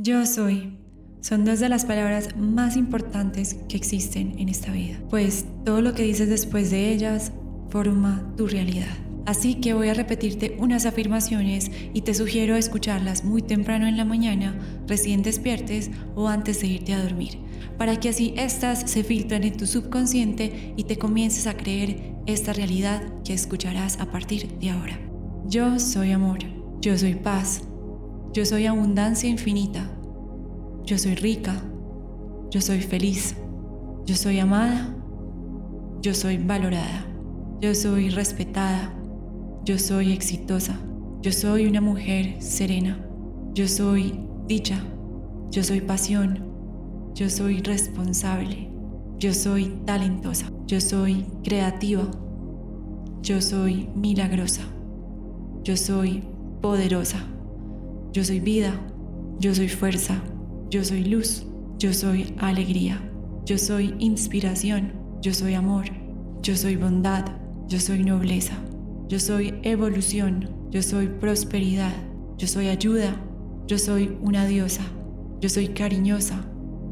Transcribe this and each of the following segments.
Yo soy son dos de las palabras más importantes que existen en esta vida, pues todo lo que dices después de ellas forma tu realidad. Así que voy a repetirte unas afirmaciones y te sugiero escucharlas muy temprano en la mañana, recién despiertes o antes de irte a dormir, para que así estas se filtren en tu subconsciente y te comiences a creer esta realidad que escucharás a partir de ahora. Yo soy amor, yo soy paz, yo soy abundancia infinita, yo soy rica, yo soy feliz, yo soy amada, yo soy valorada, yo soy respetada, yo soy exitosa, yo soy una mujer serena, yo soy dicha, yo soy pasión, yo soy responsable, yo soy talentosa, yo soy creativa, yo soy milagrosa, yo soy poderosa, yo soy vida, yo soy fuerza, yo soy luz, yo soy alegría, yo soy inspiración, yo soy amor, yo soy bondad, yo soy nobleza, yo soy evolución, yo soy prosperidad, yo soy ayuda, yo soy una diosa, yo soy cariñosa,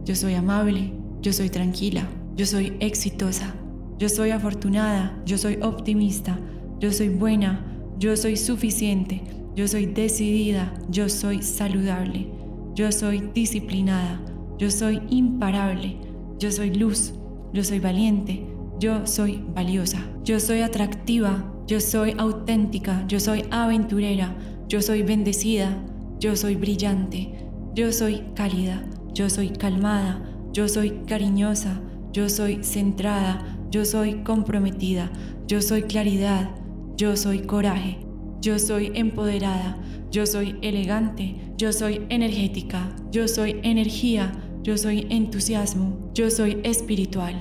yo soy amable, yo soy tranquila, yo soy exitosa, yo soy afortunada, yo soy optimista, yo soy buena, yo soy suficiente, yo soy decidida, yo soy saludable, yo soy disciplinada, yo soy imparable, yo soy luz, yo soy valiente, yo soy valiosa, yo soy atractiva, yo soy auténtica, yo soy aventurera, yo soy bendecida, yo soy brillante, yo soy cálida, yo soy calmada, yo soy cariñosa, yo soy centrada, yo soy comprometida, yo soy claridad, yo soy coraje, yo soy empoderada, yo soy elegante, yo soy energética, yo soy energía, yo soy entusiasmo, yo soy espiritual,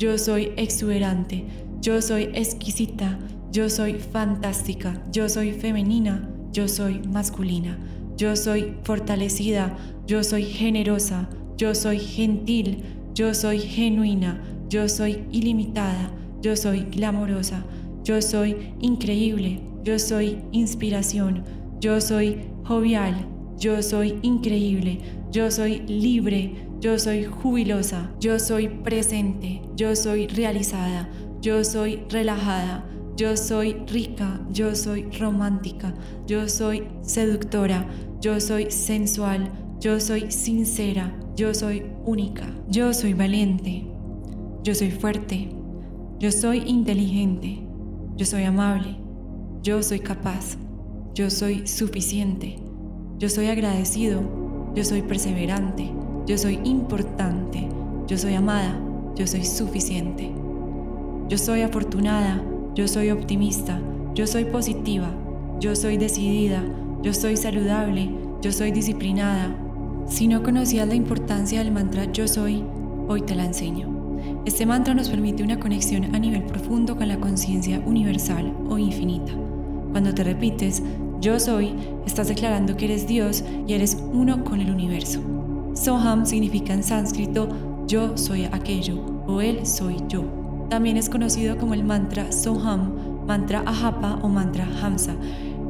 yo soy exuberante, yo soy exquisita, yo soy fantástica, yo soy femenina, yo soy masculina, yo soy fortalecida, yo soy generosa, yo soy gentil, yo soy genuina, yo soy ilimitada, yo soy glamorosa, yo soy increíble, yo soy inspiración, yo soy jovial, yo soy increíble, yo soy libre, yo soy jubilosa, yo soy presente, yo soy realizada, yo soy relajada, yo soy rica, yo soy romántica, yo soy seductora, yo soy sensual, yo soy sincera, yo soy única, yo soy valiente, yo soy fuerte, yo soy inteligente, yo soy amable, yo soy capaz. Yo soy suficiente. Yo soy agradecido. Yo soy perseverante. Yo soy importante. Yo soy amada. Yo soy suficiente. Yo soy afortunada. Yo soy optimista. Yo soy positiva. Yo soy decidida. Yo soy saludable. Yo soy disciplinada. Si no conocías la importancia del mantra yo soy, hoy te la enseño. Este mantra nos permite una conexión a nivel profundo con la conciencia universal o infinita. Cuando te repites, yo soy, estás declarando que eres Dios y eres uno con el universo. Soham significa en sánscrito yo soy aquello o él soy yo. También es conocido como el mantra Soham, mantra Ahapa o mantra Hamsa.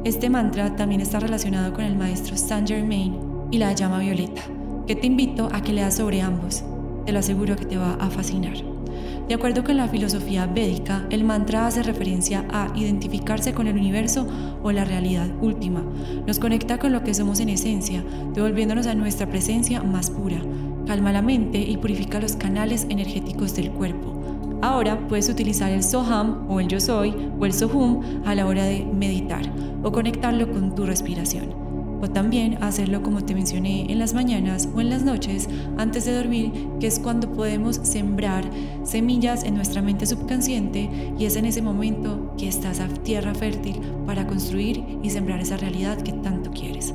Este mantra también está relacionado con el maestro Saint Germain y la llama violeta, que te invito a que leas sobre ambos. Te lo aseguro que te va a fascinar. De acuerdo con la filosofía védica, el mantra hace referencia a identificarse con el universo o la realidad última. Nos conecta con lo que somos en esencia, devolviéndonos a nuestra presencia más pura. Calma la mente y purifica los canales energéticos del cuerpo. Ahora puedes utilizar el Soham o el Yo Soy o el Sohum a la hora de meditar o conectarlo con tu respiración o también hacerlo como te mencioné en las mañanas o en las noches antes de dormir, que es cuando podemos sembrar semillas en nuestra mente subconsciente y es en ese momento que estás a tierra fértil para construir y sembrar esa realidad que tanto quieres.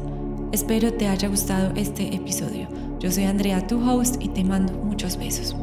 Espero te haya gustado este episodio. Yo soy Andrea, tu host, y te mando muchos besos.